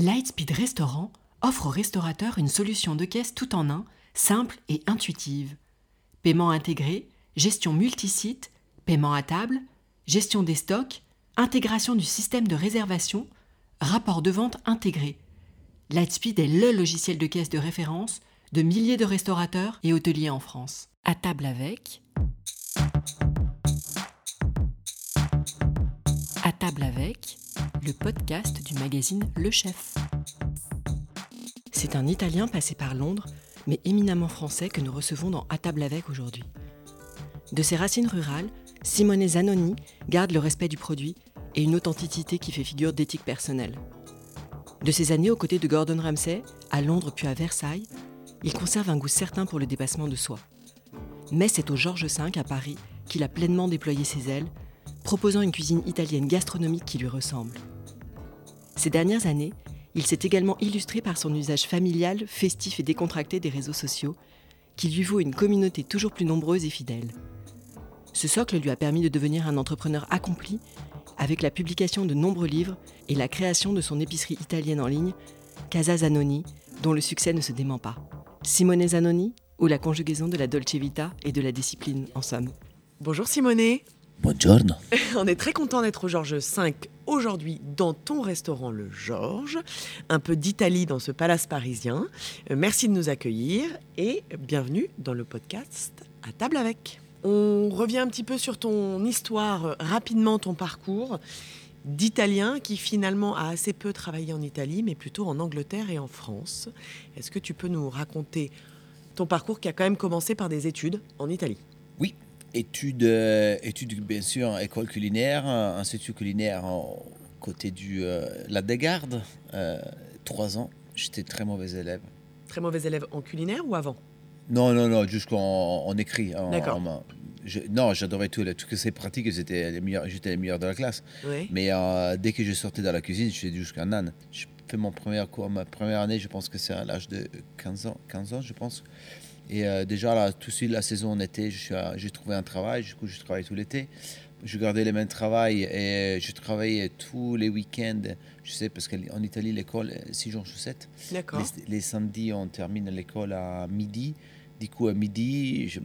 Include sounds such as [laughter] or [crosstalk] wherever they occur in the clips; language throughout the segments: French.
Lightspeed Restaurant offre aux restaurateurs une solution de caisse tout en un, simple et intuitive. Paiement intégré, gestion multisite, paiement à table, gestion des stocks, intégration du système de réservation, rapport de vente intégré. Lightspeed est le logiciel de caisse de référence de milliers de restaurateurs et hôteliers en France. À table avec. À table avec, le podcast du magazine Le Chef. C'est un Italien passé par Londres, mais éminemment français que nous recevons dans À table avec aujourd'hui. De ses racines rurales, Simone Zanoni garde le respect du produit et une authenticité qui fait figure d'éthique personnelle. De ses années aux côtés de Gordon Ramsay, à Londres puis à Versailles, il conserve un goût certain pour le dépassement de soi. Mais c'est au Georges V à Paris qu'il a pleinement déployé ses ailes, proposant une cuisine italienne gastronomique qui lui ressemble. Ces dernières années, il s'est également illustré par son usage familial, festif et décontracté des réseaux sociaux, qui lui vaut une communauté toujours plus nombreuse et fidèle. Ce socle lui a permis de devenir un entrepreneur accompli, avec la publication de nombreux livres et la création de son épicerie italienne en ligne, Casa Zanoni, dont le succès ne se dément pas. Simone Zanoni, ou la conjugaison de la dolce vita et de la discipline, en somme. Bonjour Simone. Buongiorno. [laughs] On est très content d'être au Georges V aujourd'hui dans ton restaurant Le Georges. Un peu d'Italie dans ce palace parisien. Euh, merci de nous accueillir et bienvenue dans le podcast À table avec. On revient un petit peu sur ton histoire, euh, rapidement ton parcours d'Italien qui finalement a assez peu travaillé en Italie, mais plutôt en Angleterre et en France. Est-ce que tu peux nous raconter ton parcours qui a quand même commencé par des études en Italie? Oui, études, euh, études bien sûr, école culinaire, euh, institut culinaire côté du euh, la Dégarde, trois ans. J'étais très mauvais élève. Très mauvais élève en culinaire ou avant? Non, non, non, jusqu'en en écrit. D'accord. je- non, j'adorais tout, tout que c'est pratique, j'étais les meilleurs, j'étais le meilleur de la classe. Oui. Mais euh, dès que je sortais dans la cuisine, j'étais jusqu'un âne. J'ai fait mon premier cours, ma première année, je pense que c'est à l'âge de 15 ans, 15 ans, je pense. Et euh, déjà, là, tout de suite, la saison en été, j'ai trouvé un travail. Du coup, je travaille tout l'été. Je gardais les mêmes travail et je travaillais tous les week-ends. Je sais, parce qu'en Italie, l'école, 6 jours sur 7. D'accord. Les, les samedis, on termine l'école à midi. Du coup, à midi, je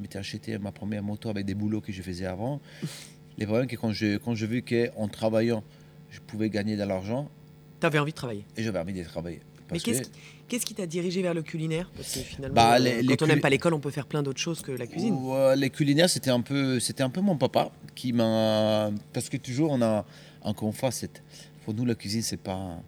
m'étais acheté ma première moto avec des boulots que je faisais avant. [laughs] Le problème, c'est que quand je, quand je vis qu'en travaillant, je pouvais gagner de l'argent, Tu avais envie de travailler. et j'avais envie de travailler. Mais qu'est-ce que- qui t'a dirigé vers le culinaire? Parce que finalement, Bah, euh, les quand on n'aime pas l'école, on peut faire plein d'autres choses que la cuisine. Ouais, les culinaires, c'était un peu, c'était un peu mon papa qui m'a, parce que toujours on a, encore une fois, pour nous la cuisine c'est pas,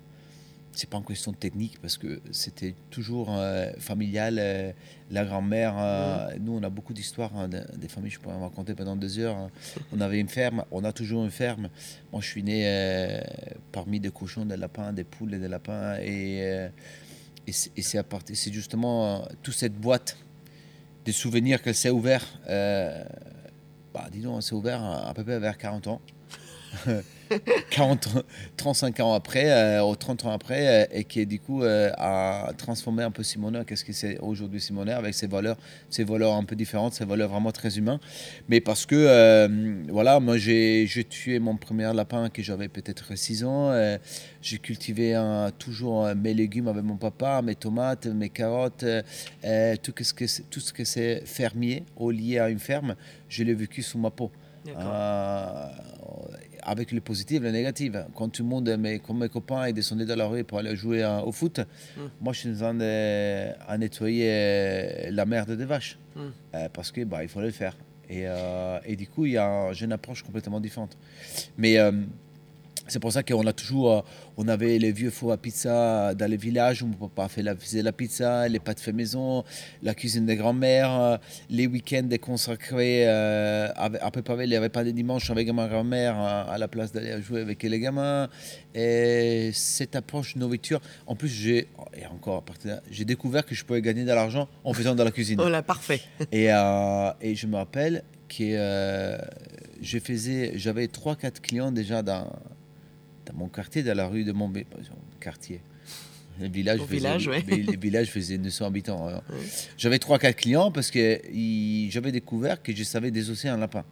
c'est pas une question technique parce que c'était toujours euh, familial. euh, la grand-mère, euh, nous on a beaucoup d'histoires hein, de- des familles, je pourrais en raconter pendant deux heures. hein. On avait une ferme, on a toujours une ferme. Moi je suis né parmi des cochons, des lapins, des poules et des lapins et et c'est et c'est à partir, c'est justement toute cette boîte des souvenirs qu'elle s'est ouvert. Euh, bah, dis donc, elle s'est ouvert à, à peu près vers 40 ans. [laughs] 40, ans- 35 ans après, euh, ou 30 ans après, euh, et qui du coup euh, a transformé un peu Simonet. Qu'est-ce que c'est aujourd'hui Simonet avec ses valeurs, ses valeurs un peu différentes, ses valeurs vraiment très humaines. Mais parce que, euh, voilà, moi j'ai tué mon premier lapin que j'avais peut-être 6 ans. j'ai cultivé un- toujours mes légumes avec mon papa, mes tomates, mes carottes, tout, ce que tout ce que c'est fermier ou lié à une ferme, je l'ai vécu sous ma peau. Avec le positif et le négatif. Quand tout le monde, mes, quand mes copains, ils descendaient dans la rue pour aller jouer au foot, moi je suis en train de à nettoyer euh, la merde des vaches. Mm. Euh, parce que bah, il fallait le faire. Et, euh, et du coup, il y a un- j'ai une approche complètement différente. Mais c'est pour ça qu'on a toujours, euh, on avait les vieux fours à pizza dans les villages où mon papa fait la, faisait la pizza, les pâtes fait maison, la cuisine des grands-mères, euh, les week-ends consacrés euh, à préparer les repas des dimanches avec ma grand-mère à la place d'aller jouer avec les gamins. Et cette approche nourriture, en plus, j'ai, et encore j'ai découvert que je pouvais gagner de l'argent en faisant de la cuisine. Voilà, parfait. [laughs] Et, euh, et je me rappelle que euh, je faisais, j'avais 3-4 clients déjà dans, dans mon quartier, dans la rue de mon quartier. Le village, faisait, village, ouais. le village faisait 900 habitants. Ouais. J'avais 3-4 clients parce que j'avais découvert que je savais désosser un lapin.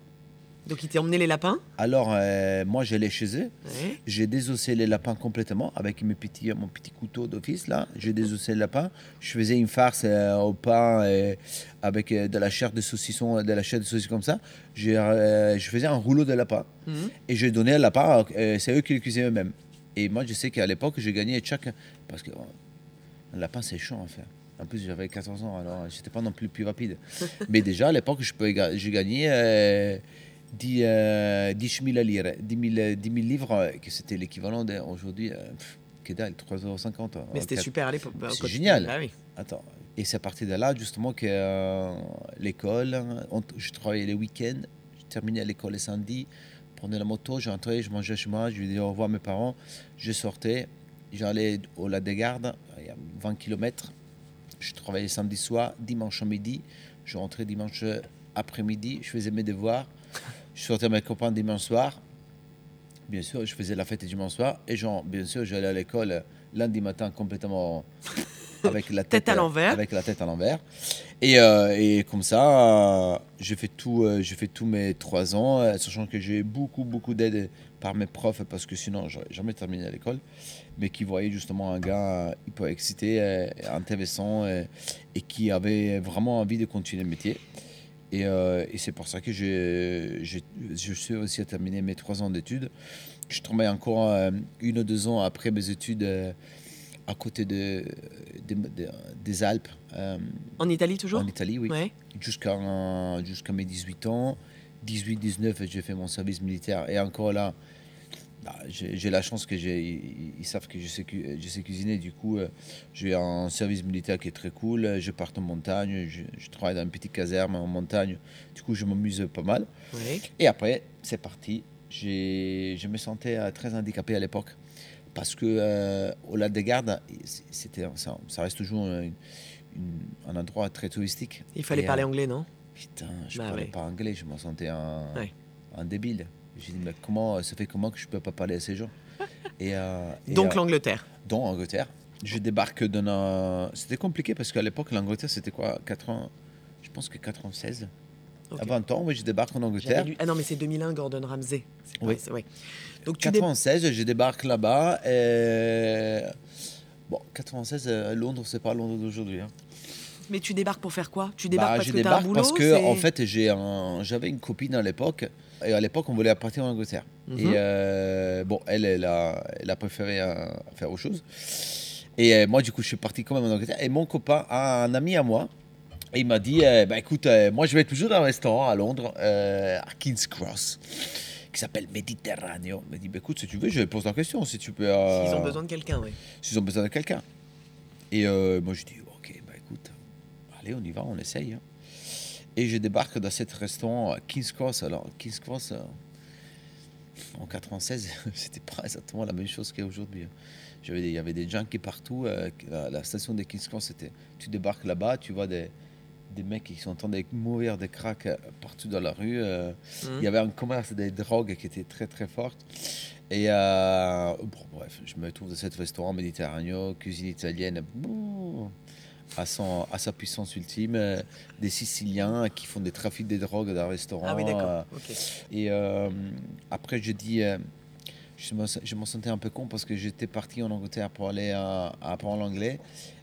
Donc ils t'ont emmené les lapins Alors, euh, moi, j'allais chez eux. Ouais. J'ai désossé les lapins complètement avec mes petits, mon petit couteau d'office. Là, j'ai désossé les lapins. Je faisais une farce euh, au pain euh, avec euh, de la chair de saucisson, de la chair de saucisson comme ça. Euh, je faisais un rouleau de lapin Mhm. et j'ai donné le lapin. euh, c'est eux qui le cuisinaient eux-mêmes. Et moi, je sais qu'à l'époque, j'ai gagné chaque parce que euh, un lapin, c'est chiant à faire. En plus, j'avais 14 ans, alors j'étais pas non plus plus rapide. [laughs] Mais déjà, à l'époque, je peux ga- j'ai gagné euh, 10, euh, 10 000 lire, 10 000, 10 000 livres, euh, que c'était l'équivalent d'aujourd'hui, euh, que dalle, 3,50 euros. Mais c'était super à l'époque. C'est Quand- génial. Ah oui. Attends. Et c'est à partir de là, justement, que euh, l'école, on- je travaillais les week-ends, je terminais l'école les samedis, prenais la moto, j'entrais, je mangeais chez moi, je disais au revoir à mes parents, je sortais, j'allais au lac des Gardes, il y a 20 km, je travaillais samedi soir, dimanche midi, je rentrais dimanche après-midi, je faisais mes devoirs, je sortais avec mes copains dimanche soir, bien sûr, je faisais la fête dimanche soir, et genre, bien sûr, j'allais à l'école lundi matin complètement [laughs] avec la tête, Tête à l'envers. Avec la tête à l'envers. Et, euh, et comme ça, euh, j'ai fait, tout, euh, j'ai fait tous mes trois ans, euh, sachant que j'ai eu beaucoup, beaucoup d'aide par mes profs, parce que sinon, j'aurais jamais terminé à l'école, mais qui voyaient justement un gars euh, hyper excité, intéressant, et qui avait vraiment envie de continuer le métier. Et, euh, et c'est pour ça que j'ai, j'ai- je suis aussi à terminer mes trois ans d'études. Je travaille encore euh, une ou deux ans après mes études euh, à côté de, de- de- des Alpes, En Italie toujours? en Italie, oui, Ouais. jusqu'à jusqu'à mes 18 ans. 18-19, j'ai fait mon service militaire. Et encore là, bah, j'ai la chance que j'ai, ils, ils savent que je sais, cu- je sais cuisiner. Du coup, euh, j'ai un service militaire qui est très cool. Je pars en montagne, je, je travaille dans une petite caserne en montagne. Du coup, je m'amuse pas mal. Et après, c'est parti. Je me sentais euh, très handicapé à l'époque. Parce que euh, au lac des Gardes, c'était, ça, ça reste toujours une- une- un endroit très touristique. Il fallait Et, parler euh, anglais, non? Putain, je Bah parlais ouais. pas anglais, je me sentais un, Ouais. un débile. J'ai dit, mais comment, ça fait comment que je peux pas parler à ces gens? Et, euh, et, Donc euh, l'Angleterre. dans Angleterre. Je débarque dans un... C'était compliqué parce qu'à l'époque, l'Angleterre, c'était quoi? 80... Je pense que 96. Ok. À 20 ans, oui, je débarque en Angleterre. lu- Ah non, mais c'est 2001, Gordon Ramsay. Pas- Oui. ouais. Donc tu dé- 96, je débarque là-bas. Et... Bon, 96, euh, Londres, c'est pas Londres d'aujourd'hui. hein. Mais tu débarques pour faire quoi? Tu débarques Bah, parce je que tu as un boulot parce que en fait un, j'avais une copine à l'époque et à l'époque on voulait partir en Angleterre Mhm. et euh, bon elle elle a, elle a préféré euh, faire autre chose et euh, moi du coup je suis parti quand même en Angleterre et mon copain a un ami à moi et il m'a dit euh, bah écoute moi je vais toujours dans un restaurant à Londres à King's Cross qui s'appelle Mediterraneo il m'a dit bah, écoute si tu veux je pose la question si tu peux euh, Ils ont besoin de quelqu'un, oui. s'ils ont besoin de quelqu'un. Et moi, je dis, ok, bah écoute, allez, on y va, on essaye. hein. Et je débarque dans cet restaurant à King's Cross. Alors, King's Cross, euh, en 96, [laughs] c'était pas exactement la même chose qu'aujourd'hui. hein. Il y avait des junkies partout. euh, la, la station de King's Cross, c'était, tu débarques là-bas, tu vois des, des mecs qui sont en train de mourir de crack euh, partout dans la rue. euh, Mhm. il y avait un commerce des drogues qui était très très fort. Et euh, bon, bref, je me trouve dans cet restaurant méditerranéen, cuisine italienne, bouh, à, son, à sa puissance ultime, euh, des Siciliens qui font des trafics de drogue dans le restaurant. Ah oui, euh, d'accord. Ok. et euh, après, je dis, euh, je me, je me sentais un peu con parce que j'étais parti en Angleterre pour aller à, à apprendre l'anglais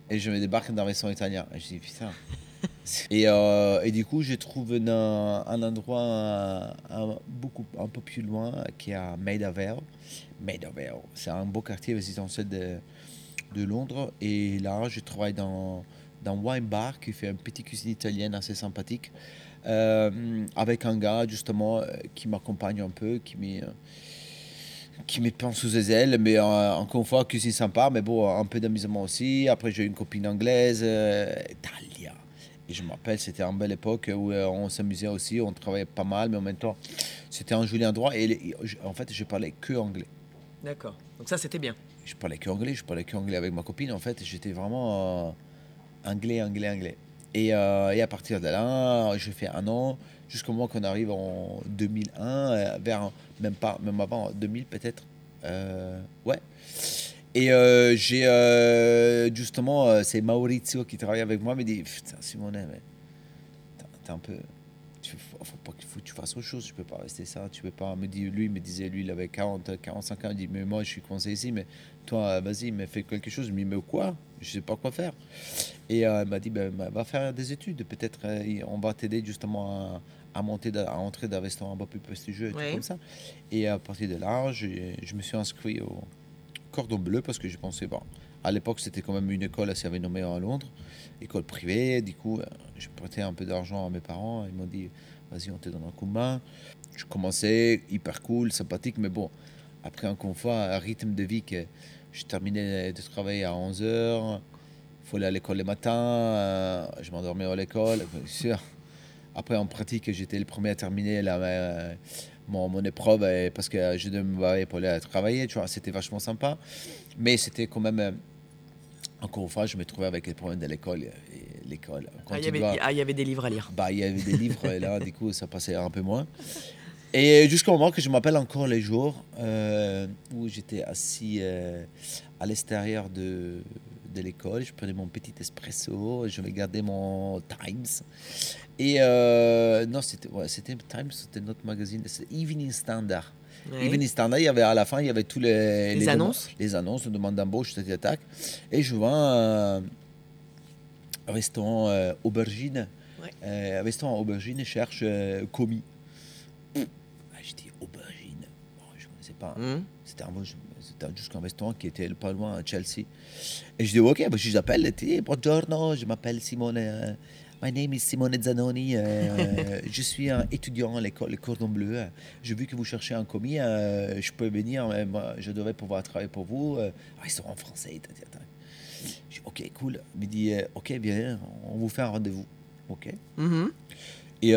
et je me débarque dans un restaurant italien. Et je dis, putain. [laughs] et, euh, et du coup, je trouve un, un endroit un, un- beaucoup, un peu plus loin qui est à Maida Vale. Maida Vale, c'est un beau quartier résidentiel de, de Londres. Et là, je travaille dans, dans wine bar qui fait une petite cuisine italienne assez sympathique. Euh, avec un gars justement euh, qui m'accompagne un peu, qui me, euh, qui me prend sous ses ailes, mais euh, encore une fois, cuisine sympa, mais bon, un peu d'amusement aussi. Après, j'ai une copine anglaise, euh, Talia. Et je me rappelle, c'était une belle époque où euh, on s'amusait aussi, on travaillait pas mal, mais en même temps, c'était un joli endroit. Et les- je- en fait, je parlais que anglais. D'accord. Donc ça, c'était bien. Je parlais que anglais, je parlais que anglais avec ma copine. En fait, j'étais vraiment anglais, anglais, anglais. Et, euh, et à partir de là, j'ai fait un an, jusqu'au moment qu'on arrive en 2001, euh, vers même pas, même avant 2000 peut-être. Euh, ouais. Et euh, j'ai justement, c'est Maurizio qui travaille avec moi, me dit Putain, Simone, mais t'es- un peu. Faut pas qu'il faut que tu fasses autre chose. Je peux pas rester ça. Tu peux pas. Me dire, lui, me disait, lui, il avait 40, 45 ans. Il dit, mais moi, je suis conseiller ici, mais toi, vas-y, mais fais quelque chose. Dis, mais quoi? Je sais pas quoi faire. Et euh, il m'a dit, ben, va faire des études. Peut-être euh, on va t'aider justement à, à monter, à entrer dans un restaurant un peu plus prestigieux, et tout comme ça. Et à partir de là, je, je me suis inscrit au Cordon Bleu parce que je pensais, bon, à l'époque, c'était quand même une école assez renommée à Londres, école privée. Du coup, euh, je prêtais un peu d'argent à mes parents. Ils m'ont dit, vas-y, on te donne un coup de main. Je commençais, hyper cool, sympathique, mais bon, après, encore une fois, un rythme de vie que je terminais de travailler à 11h, il faut aller à l'école le matin, euh, je m'endormais à l'école, bien sûr. Après, en pratique, j'étais le premier à terminer la, euh, mon, mon épreuve euh, parce que je devais me barrer pour aller travailler, tu vois, c'était vachement sympa. Mais c'était quand même, encore une fois, je me trouvais avec les problèmes de l'école. L'école, Ah, il y tu avait- dois- ah, il y avait des livres à lire. bah, il y avait des livres et là, du coup, ça passait un peu moins. Et jusqu'au moment que je m'appelle encore les jours euh, où j'étais assis euh, à l'extérieur de, de l'école, je prenais mon petit espresso, je regardais mon Times. Et euh, non, c'était ouais, c'était Times, c'était notre magazine, c'était Evening Standard. Ouais. Evening Standard, il y avait à la fin, il y avait tous les, Les dem- annonces les annonces, les demandes d'embauche, etc. Et je vois un restaurant aubergine. Ouais. Restaurant aubergine cherche commis. Pas. Hum. C'était un, c'était juste un restaurant qui était pas loin à Chelsea. Et je dis ok, bah, je l'appelle. et Buongiorno, je m'appelle Simone. euh, My name is Simone Zanoni. euh, [laughs] je suis un étudiant à l'école le Cordon Bleu. J'ai vu que vous cherchez un commis. euh, je peux venir. mais moi, je devrais pouvoir travailler pour vous. euh, restaurant français. ta, ta, ta. Je dis ok, cool. Il me dit ok, bien, on vous fait un rendez-vous. Ok. Mhm. Et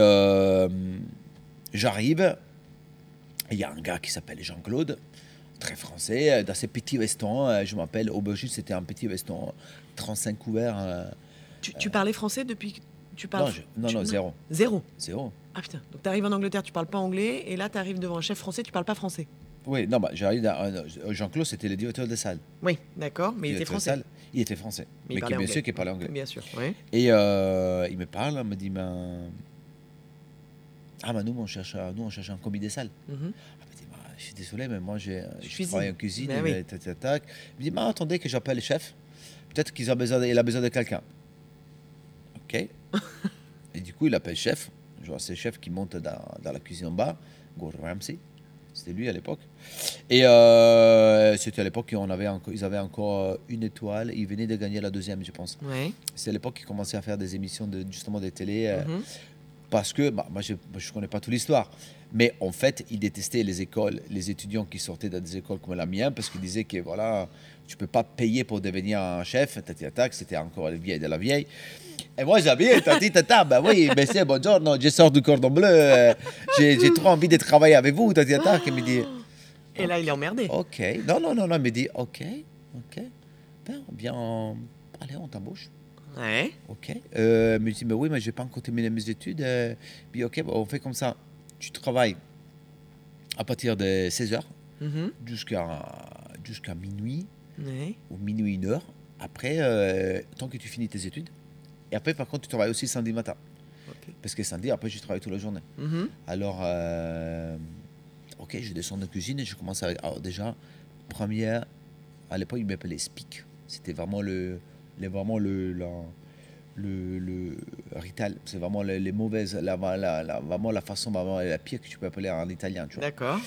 j'arrive, il y a un gars qui s'appelle Jean-Claude, très français, euh, dans ces petits restaurants. euh, Je m'appelle Aubergine, c'était un petit restaurant, 35 couverts. euh, Tu, tu parlais français depuis que tu parles non, je- non, tu- non, zéro. Zéro. Zéro. Ah putain. Donc tu arrives en Angleterre, tu parles pas anglais, et là tu arrives devant un chef français, tu parles pas français. Oui, non, bah, j'arrive. Jean-Claude, c'était le directeur de salle. Oui, d'accord, mais il était français. salle, il était français. Mais il Mais, qui, parlait bien anglais. sûr, qui parlait anglais. Bien sûr, ouais. Et euh, il me parle, il me dit ben, Ah, bah, nous, on cherche, un- nous, on cherche un commis des salles. Ah, il dit, Bah, je suis désolé, mais moi, j'ai, je cuisine. travaille en cuisine. Ben oui. Il me dit, bah, attendez que j'appelle le chef. Peut-être qu'il a besoin de, il a besoin de quelqu'un. OK. [laughs] et du coup, il appelle le chef. Je vois, c'est le chef qui monte dans, dans la cuisine en bas, Gordon Ramsay. C'était lui à l'époque. Et euh, c'était à l'époque qu'on avait ils avaient encore euh, une étoile. Ils venaient de gagner la deuxième, je pense. Ouais. C'est à l'époque qu'ils commençaient à faire des émissions de, justement des télé. euh, Mhm. Parce que, bah, moi je ne connais pas toute l'histoire, mais en fait, ils détestaient les écoles, les étudiants qui sortaient dans des écoles comme la mienne, parce qu'ils disaient que voilà, tu peux pas payer pour devenir un chef, tata, que c'était encore le vieil de la vieille. Et moi j'avais, tati tata, ben oui, mais c'est bonjour, je sors du cordon bleu, euh, j'ai j'ai trop envie de travailler avec vous, tati tata, qui me dit, Et là, il est emmerdé. ok, non, non, non, non, il me dit, ok, ok, ben, bien, allez, on t'embauche. Ouais. Ok. Euh, mais je dis, mais oui, mais je n'ai pas encore terminé mes études. Euh, puis, ok, bon, on fait comme ça. Tu travailles à partir de 16h Mhm. jusqu'à minuit Ouais. ou minuit, une heure. Après, euh, tant que tu finis tes études. Et après, par contre, tu travailles aussi samedi matin. Parce que samedi, après, je travaille toute la journée. Mhm. Alors, euh, ok, je descends de cuisine et je commence avec. Alors, déjà, première, à l'époque, ils m'appelaient Speak. C'était vraiment le, le- vraiment le, la- le, le rital. C'est vraiment les, les mauvaises, la, la, la- vraiment la façon, vraiment la pire que tu peux appeler en italien, tu vois. D'accord.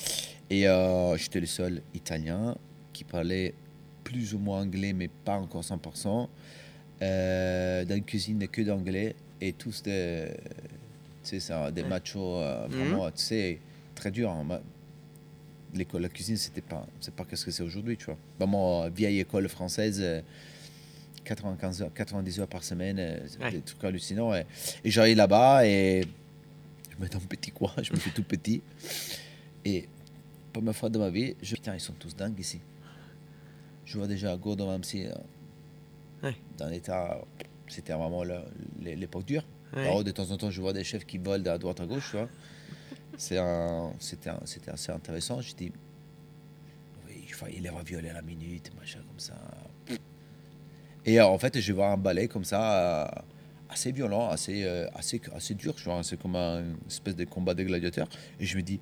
Et euh, j'étais le seul italien qui parlait plus ou moins anglais, mais pas encore 100%. Euh, dans une cuisine que d'anglais et tous des, tu sais, ça, des Ouais. machos euh, Mhm. vraiment, tu sais, très dur. hein. Ma- L'école, la cuisine, c'était pas, c'est pas qu'est-ce que c'est aujourd'hui, tu vois. Vraiment, euh, vieille école française, 95 heures, 90 heures par semaine, euh, c'est Ouais. des trucs hallucinants. Et, et j'arrive là-bas et je me mets dans un petit coin, [laughs] je me fais tout petit. Et première fois de ma vie, je putain, ils sont tous dingues ici. Je vois déjà Gordon Ramsay euh, Ouais. dans l'état, c'était vraiment l'époque dure. Ouais. Alors, de temps en temps, je vois des chefs qui volent à droite à gauche, C'était assez intéressant. Je dis, oui, il les ravioles à la minute, machin comme ça. Et euh, en fait, je vois un balai comme ça à, assez violent, assez, euh, assez, assez dur. vois, C'est comme un une espèce de combat des gladiateurs. Et je me dis,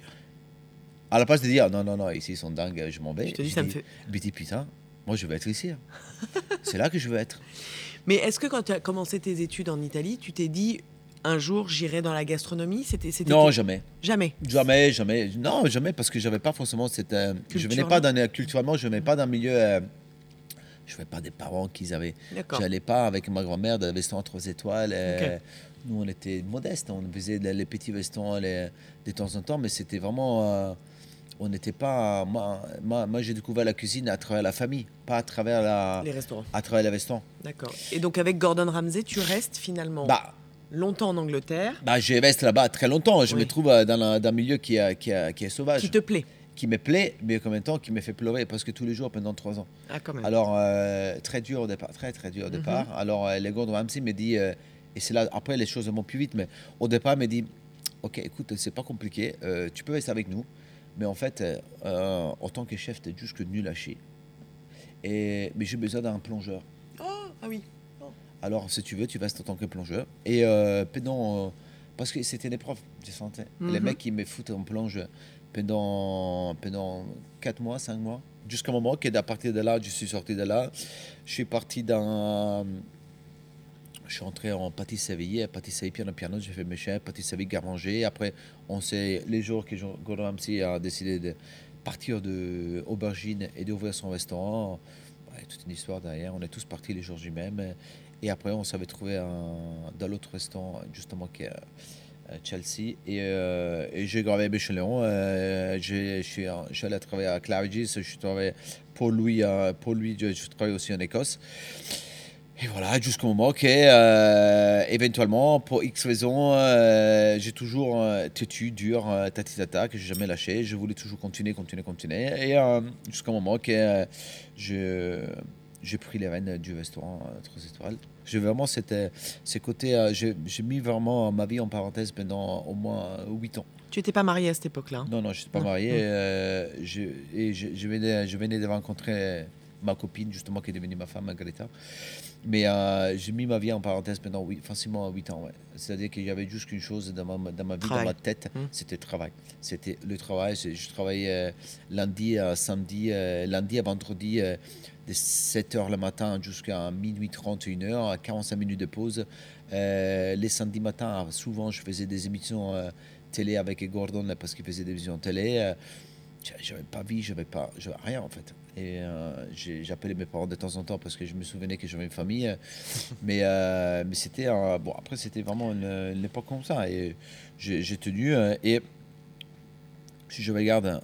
à la place de dire non, non, non, ici ils sont dingues, je m'en vais. Je te dis, je ça me fait- dis, putain, moi je veux être ici. hein. [laughs] c'est là que je veux être. Mais est-ce que quand tu as commencé tes études en Italie, tu t'es dit un jour j'irai dans la gastronomie? C'était Non, jamais. jamais. Jamais, jamais. Non, jamais, parce que j'avais pas forcément cette. euh, je venais pas d'un. Culturellement, je venais pas d'un milieu. euh, je venais pas des parents qui avaient. J'allais pas avec ma grand-mère dans le restaurant 3 étoiles. euh. Nous, on était modestes. On faisait les, petits restaurants les- de temps en temps, mais c'était vraiment. euh, on n'était pas. Moi, moi, moi, j'ai découvert la cuisine à travers la famille, pas à travers la. Les restaurants. À travers les restaurants. D'accord. Et donc avec Gordon Ramsay, tu restes finalement Bah, longtemps en Angleterre, bah, je reste là-bas très longtemps. Je Oui. me trouve euh, dans un, dans un milieu qui, est- qui, est- qui est sauvage. qui te plaît. Qui me plaît, mais en même temps qui me fait pleurer parce que tous les jours pendant trois ans. Ah quand même. Alors, euh, très dur au départ, très très dur au Mhm. départ. Alors, euh, le Gordon Ramsay me dit, euh, et c'est là, après les choses vont plus vite, mais au départ, il me dit, ok, écoute, c'est pas compliqué, euh, tu peux rester avec nous, mais en fait, en tant que chef, tu es juste que nul à chier. Et, mais j'ai besoin d'un plongeur. Oh, ah oui. Alors, si tu veux, tu restes en tant que plongeur. Et pendant. parce que c'était des profs de santé. Les Mhm. mecs, ils me foutent en plonge pendant, pendant 4 mois, 5 mois. Jusqu'au moment qu'à partir de là, je suis sorti de là. Je suis parti dans. Je suis entré en pâtisserie, pâtisserie piano piano, j'ai fait mes chefs, pâtisserie garde-manger. Après, on sait les jours que Gordon Ramsay a décidé de partir de Aubergine et d'ouvrir son restaurant. Ouais, toute une histoire derrière. On est tous partis les jours du même. Et après, on s'avait trouvé un, dans l'autre restaurant, justement, qui est à Chelsea. Et, euh, j'ai gravé à Béchelon. Euh, j'ai- je suis je allé travailler à Claridge's. Je suis travaillé pour lui, euh, pour lui je, je travaille aussi en Écosse. Et voilà, jusqu'au moment que, euh, éventuellement, pour X raisons, euh, j'ai toujours têtu, dur, tati tata, que j'ai jamais lâché. Je voulais toujours continuer, continuer, continuer. Et jusqu'au moment que je- j'ai pris les rênes du restaurant euh, 3 étoiles. J'ai vraiment cette, euh, ce côté, euh, j'ai mis vraiment ma vie en parenthèse pendant au moins 8 ans. Tu n'étais pas marié à cette époque-là. hein? Non, non, je n'étais pas Non. marié. Euh, je, et je, je venais, je venais de rencontrer ma copine, justement, qui est devenue ma femme, Greta. Mais euh, j'ai mis ma vie en parenthèse pendant huit- facilement 8 ans. Ouais. C'est-à-dire qu'il y avait juste qu'une chose dans ma, dans ma vie, Travail. dans ma tête, Mm. c'était le travail. C'était le travail. Je, travaillais euh, lundi à samedi, euh, lundi à vendredi, de 7h le matin jusqu'à minuit 31 h 45 minutes de pause. Euh, les samedis matins, souvent, je faisais des émissions euh, télé avec Gordon parce qu'il faisait des émissions télé. J'a- j'avais pas vie, j'avais pas, j'avais rien en fait. Et euh, j'appelais mes parents de temps en temps parce que je me souvenais que j'avais une famille. [laughs] mais euh, mais c'était bon. Après, c'était vraiment une, une époque comme ça. Et j'ai tenu. euh, et si je regarde,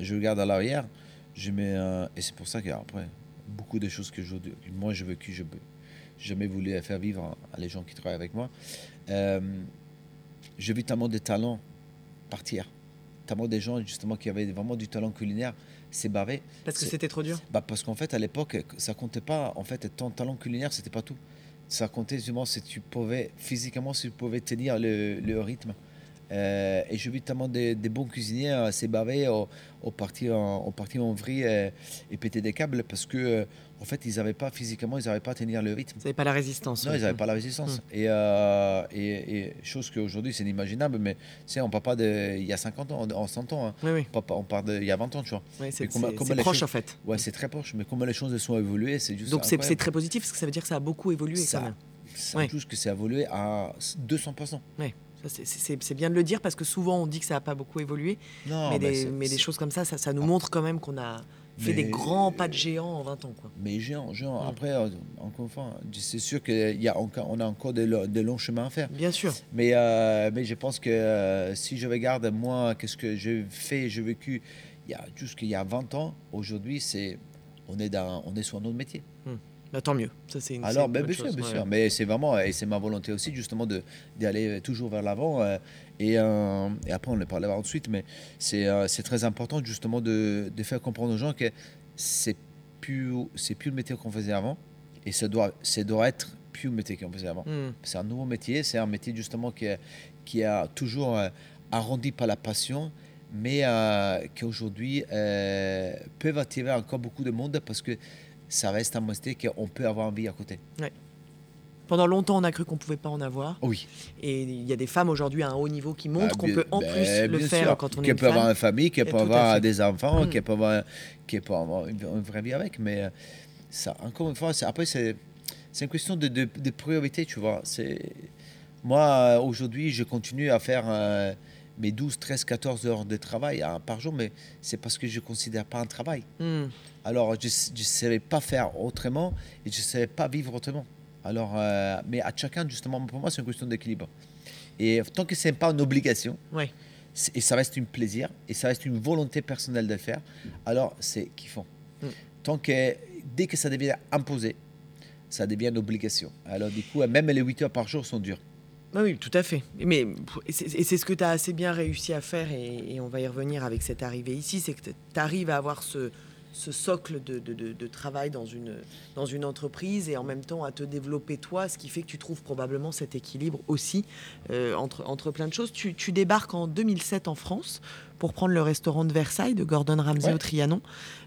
je regarde à l'arrière, je mets. et c'est pour ça qu'après, beaucoup de choses que moi j'ai vécu, je n'ai jamais voulu faire vivre à les gens qui travaillent avec moi. Euh, j'ai vu tellement de talents partir. Tellement de gens justement qui avaient vraiment du talent culinaire s'ébarrer. Parce que c'était trop dur. Bah parce qu'en fait, à l'époque, ça comptait pas. En fait, ton talent culinaire, c'était pas tout. Ça comptait justement si tu pouvais, physiquement, si tu pouvais tenir le, le rythme. Euh, et j'ai vu tellement de, de bons cuisiniers euh, s'ébarrer au, au partir en, au partir en vrille euh, et péter des câbles parce que, euh, en fait, ils n'avaient pas physiquement, ils n'avaient pas à tenir le rythme. Vous n'avez pas la résistance. Non, ils n'avaient pas la résistance. Et, euh, et, et chose qu'aujourd'hui, c'est inimaginable, mais c'est on parle pas de il y a 50 ans, en 100 ans. hein. Oui, oui. On parle- On parle de il y a 20 ans, tu vois. C'est proche choses- en fait. Ouais, c'est très proche, mais comment les choses sont évoluées, c'est juste Donc c'est très positif parce que ça veut dire que ça a beaucoup évolué Ça- quand même. Ça Ouais. juste que c'est évolué à 200%. Ouais. C'est- bien de le dire parce que souvent on dit que ça n'a pas beaucoup évolué, Non, mais, des, mais des choses comme ça, ça, ça nous Ah. montre quand même qu'on a fait des grands pas de géant en 20 ans. Quoi. Mais géant, géant. Mm. Après, euh, encore une fois, c'est sûr qu'il y a encore, on a encore de, lo- de longs chemins à faire. Bien sûr. Mais, euh, mais je pense que euh, si je regarde, moi, qu'est-ce que j'ai fait, j'ai vécu il y a, jusqu'il y a 20 ans, aujourd'hui, c'est, on, est dans, on est sur un autre métier. Bah, tant mieux. Ça, c'est une, c'est Alors, une ben, bien sûr, bien Ouais. sûr. Mais c'est vraiment, et c'est ma volonté aussi, justement, d'aller toujours vers l'avant. euh, et, euh, et après, on en parlera ensuite, mais c'est, euh, c'est très important, justement, de, de faire comprendre aux gens que c'est plus, plus le métier qu'on faisait avant. Et ça doit, ça doit être plus le métier qu'on faisait avant. Hmm. C'est un nouveau métier, c'est un métier, justement, qui, qui a toujours euh, arrondi par la passion, mais euh, qui aujourd'hui euh, peuvent attirer encore beaucoup de monde parce que ça reste un métier qu'on peut avoir envie à côté. Pendant longtemps, on a cru qu'on pouvait pas en avoir. Oui. Et il y a des femmes aujourd'hui à un haut niveau qui montrent Bah, qu'on peut en bah, plus le faire sûr. quand on est Qu'elle une peut avoir femme. une famille, Et peut avoir des enfants, Mm. qu'elle peut avoir, peut avoir une, une vraie vie avec. Mais euh, ça, encore une fois, après, c'est, une question de, de, de priorité, tu vois. Moi, euh, aujourd'hui, je continue à faire euh, mes 12, 13, 14 heures de travail hein, par jour, mais c'est parce que je ne considère pas un travail. Hmm. Alors, je ne savais pas faire autrement et je ne savais pas vivre autrement. Alors, euh, mais à chacun, justement, pour moi, c'est une question d'équilibre. Et tant que ce n'est pas une obligation, Ouais. et ça reste un plaisir, et ça reste une volonté personnelle de le faire, alors c'est kiffant. Mm. Tant que, dès que ça devient imposé, ça devient une obligation. Alors, du coup, même les 8 heures par jour sont dures. Ah oui, tout à fait. Mais et c'est ce que tu as assez bien réussi à faire, et, et on va y revenir avec cette arrivée ici, c'est que tu arrives à avoir ce, ce socle de, de- de- de travail dans une, dans une entreprise et en même temps à te développer toi, ce qui fait que tu trouves probablement cet équilibre aussi euh, entre, entre plein de choses. Tu, tu débarques en 2007 en France pour prendre le restaurant de Versailles de Gordon Ramsay Ouais. au Trianon.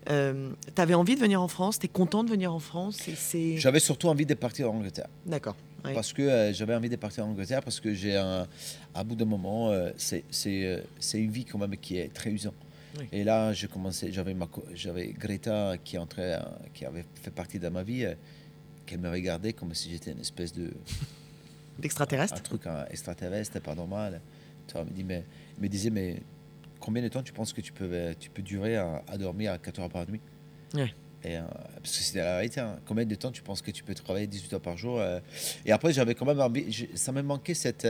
Euh, tu avais envie de venir en France, tu es content de venir en France? J'avais surtout envie de partir en Angleterre. D'accord. Parce que euh, j'avais envie de partir en Angleterre parce que j'ai un, à bout d'un moment, euh, c'est c'est, euh, c'est une vie quand même qui est très usante. Oui. Et là, j'ai commencé, j'avais ma j'avais Greta qui entrait, qui avait fait partie de ma vie, qu'elle me regardait comme si j'étais une espèce de [laughs] D'extraterrestre un truc un extraterrestre, pas normal. Tu vois, me dit mais, me disait mais combien de temps tu penses que tu peux, tu peux durer à, à dormir à 4 heures par nuit? Ouais. Et, euh, parce que c'était la vérité. hein. Combien de temps tu penses que tu peux travailler 18 heures par jour euh, Et après, j'avais quand même envie. Ça me manquait cette,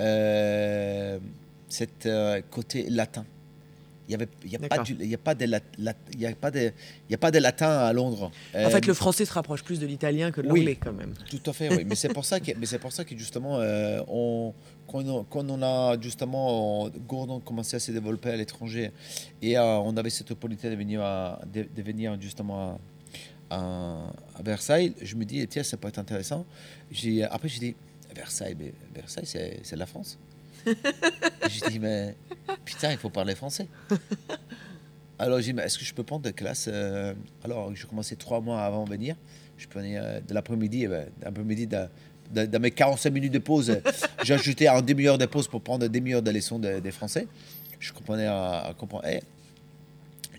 euh, cette côté latin. Il y avait, il y a pas du, y a pas de, y a pas de, il y a pas de latin à Londres. En Euh, fait, le français se rapproche plus de l'italien que de oui. l'anglais quand même. tout à fait, oui. Mais c'est pour ça que, mais c'est pour ça que justement, euh, on, quand, on, quand on a justement, Gordon commençait à se développer à l'étranger et euh, on avait cette opportunité de venir, à- de, de venir justement à, Versailles, je me dis, tiens, ça peut être intéressant. Après, j'ai dit, Versailles, mais Versailles, c'est, la France. [laughs] j'ai dit, mais putain, il faut parler français. Alors j'ai dit, mais est-ce que je peux prendre des classes euh, Alors je commençais trois mois avant de venir. Je prenais euh, de l'après-midi, eh ben, l'après-midi dans, mes 45 minutes de pause, [laughs] euh, ajouté un demi-heure de pause pour prendre une demi-heure de leçons de, des français. Je comprenais à, à comprendre. Et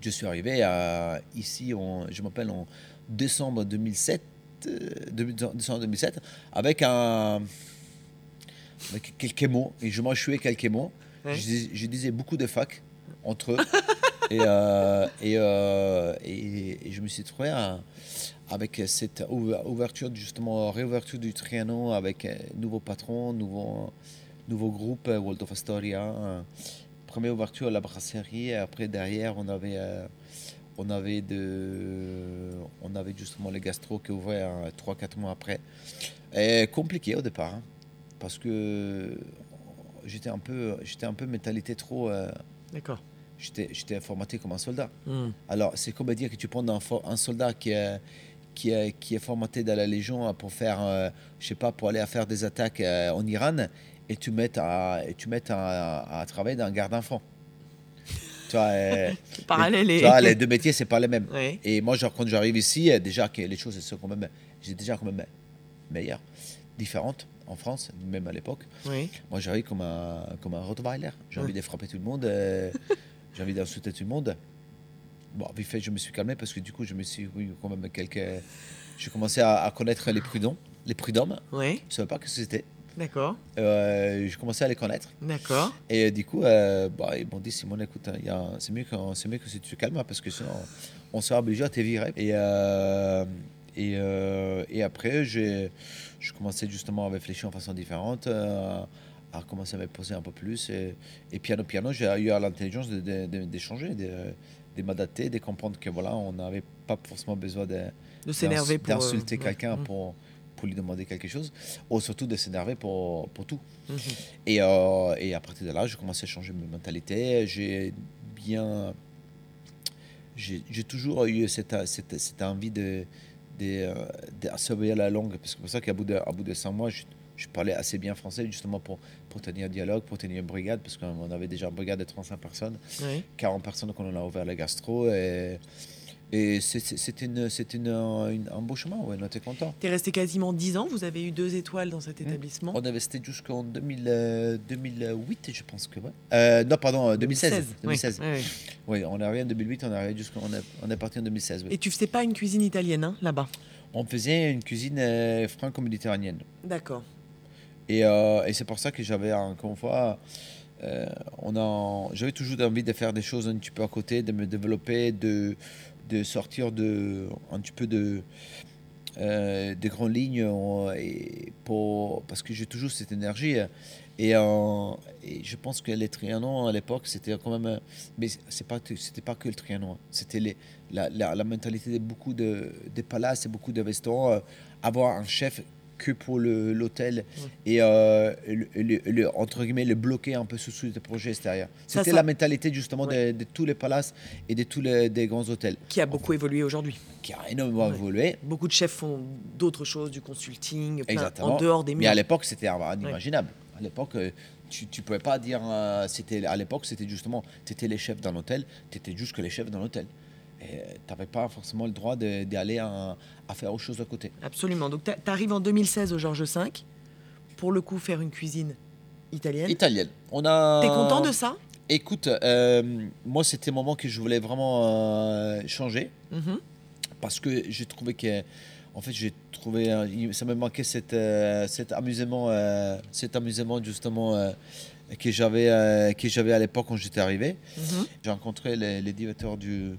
je suis arrivé à, ici, en- je m'appelle en décembre 2007, euh, décembre 2007, avec un avec quelques mots, et je m'enchouais quelques mots. Je, dis- je disais beaucoup de fac entre eux. [laughs] et, euh, euh, et- et je me suis trouvé avec cette ouver- ouverture, justement, réouverture du Trianon, avec un nouveau patron, nouveau, nouveau groupe, euh, World of Astoria. euh, Première ouverture à la brasserie, et après derrière, on avait, euh, on avait, de, on avait justement le gastro qui ouvrait 3-4 mois après. Et compliqué au départ, hein, parce que j'étais un peu, j'étais un peu mentalité trop. euh, D'accord. J'étais, j'étais formaté comme un soldat. Hmm. Alors, c'est comme dire que tu prends un, soldat qui est, qui, est, qui est formaté dans la Légion pour faire, euh, je sais pas, pour aller à faire des attaques euh, en Iran et tu mets à, et tu mets à, à travailler dans un garde d'enfants. [laughs] tu vois, euh, les, tu vois, les deux métiers, c'est pas les mêmes. Et moi, genre, quand j'arrive ici, euh, déjà que les choses sont quand même, j'ai déjà quand même meilleures, différentes en France, même à l'époque. Oui. Moi, j'arrive comme un, comme un Rottweiler. J'ai envie de frapper tout le monde. [laughs] j'ai envie d'insulter tout le monde. Bon, vite fait, je me suis calmé parce que du coup, je me suis, oui, quand même, quelques. J'ai commencé à, à connaître les prudents, les prud'hommes. Oui. Je ne savais pas que c'était. D'accord. Euh, j'ai commencé à les connaître. D'accord. Et euh, du coup, euh, bah, ils m'ont dit Simon, écoute, hein, a- c'est mieux, que, c'est mieux que si tu te calmes hein, parce que sinon, on sera obligé à te virer. Et, euh, et, et après, j'ai, je commençais justement à réfléchir en façon différente, à commencer à me poser un peu plus. Et, et piano, piano, j'ai eu l'intelligence de- de- de- d'échanger, de, de m'adapter, de comprendre que voilà, on n'avait pas forcément besoin de, De s'énerver pour... euh, d'insulter ouais. quelqu'un Hmm. pour, pour lui demander quelque chose, ou surtout de s'énerver pour, pour tout. Mhm. Et, euh, et à partir de là, j'ai commencé à changer ma mentalité. J'ai bien. J'ai toujours eu cette, cette, cette envie de, de, euh, de surveiller la langue. Parce que c'est pour ça qu'à bout de, à bout de cinq mois, je, je parlais assez bien français, justement pour, pour tenir un dialogue, pour tenir une brigade. Parce qu'on avait déjà une brigade de 35 personnes, Oui. 40 personnes quand on a ouvert la gastro. Et Et c'était une- une- une- un beau chemin, ouais, on était contents. Tu es resté quasiment 10 ans, vous avez eu deux étoiles dans cet Mmh. établissement. On est resté jusqu'en 2000, euh, 2008, je pense que ouais. Euh, non, pardon, euh, 2016. oui. 2016. Ouais, ouais. Oui, on est arrivé en 2008, on est arrivé jusqu'on est, on est parti en 2016. oui. Et tu faisais pas une cuisine italienne hein, là-bas? On faisait une cuisine euh, franco-méditerranéenne. D'accord. Et, euh, et c'est pour ça que j'avais encore une fois, euh, on a, j'avais toujours envie de faire des choses un petit peu à côté, de me développer, de, de sortir de, un petit peu de, euh, des grandes lignes, euh, et pour, parce que j'ai toujours cette énergie. euh, Et, euh, je pense que les Trianon à l'époque, c'était quand même. euh, Mais c'est pas, c'était pas que le Trianon. C'était les, la, la, la mentalité de beaucoup de, des palaces et beaucoup de restaurants. euh, avoir un chef que pour l'hôtel et euh, le, le- le- entre guillemets le bloquer un peu sous sous des projets extérieurs. C'était la mentalité justement Ouais. de, de tous les palaces et de tous les des grands hôtels Qui a beaucoup évolué aujourd'hui. qui a énormément Ouais. évolué. Beaucoup de chefs font d'autres choses, du consulting, plein- en dehors des Mais murs. à l'époque, c'était inimaginable. À l'époque, euh, tu ne pouvais pas dire. euh, c'était à l'époque, c'était justement. Tu étais les chefs d'un hôtel, tu étais juste que les chefs d'un hôtel. Et tu n'avais pas forcément le droit d'aller à, à faire autre chose à côté. Absolument. Donc tu arrives en 2016 au Georges V, pour le coup faire une cuisine italienne. Italienne. On a. T'es content de ça? Écoute, euh, moi, c'était un moment que je voulais vraiment euh, changer. Mhm. parce que j'ai trouvé que en fait j'ai trouvé euh, ça me manquait cet, euh, cet amusement euh, cet amusement justement euh, que j'avais euh, que j'avais à l'époque quand j'étais arrivé Mhm. j'ai rencontré les, les directeurs du,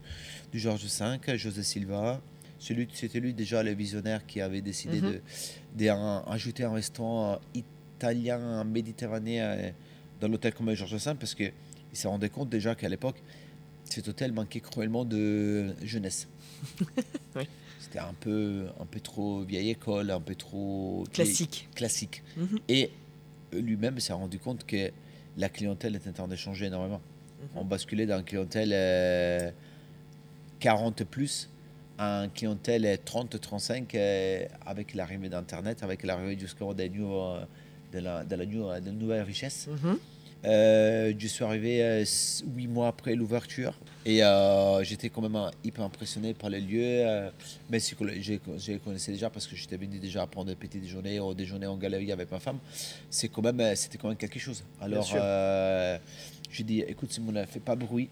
du Georges V José Silva celui c'était lui déjà le visionnaire qui avait décidé de d'ajouter un restaurant euh, italien méditerranéen euh, dans l'hôtel comme Georges V parce que il s'est rendu compte déjà qu'à l'époque cet hôtel manquait cruellement de jeunesse [laughs] Oui. c'était un peu, un peu trop vieille école, un peu trop Classique. classique. Mhm. Et lui-même s'est rendu compte que la clientèle était en train de changer énormément. Mhm. On basculait d'une clientèle euh, 40 plus à une clientèle 30-35 euh, avec l'arrivée d'Internet, avec l'arrivée jusqu'au euh, de, la, de, la new- de la nouvelle richesse. Mhm. Euh, je suis arrivé euh, huit mois après l'ouverture et euh, j'étais quand même hyper impressionné par les lieux. euh, mais je, les connaissais déjà parce que j'étais venu déjà prendre des petits déjeuners ou déjeuner en galerie avec ma femme. C'est quand même, c'était quand même quelque chose. Alors, euh, j'ai dit, écoute Simone, fais pas bruit,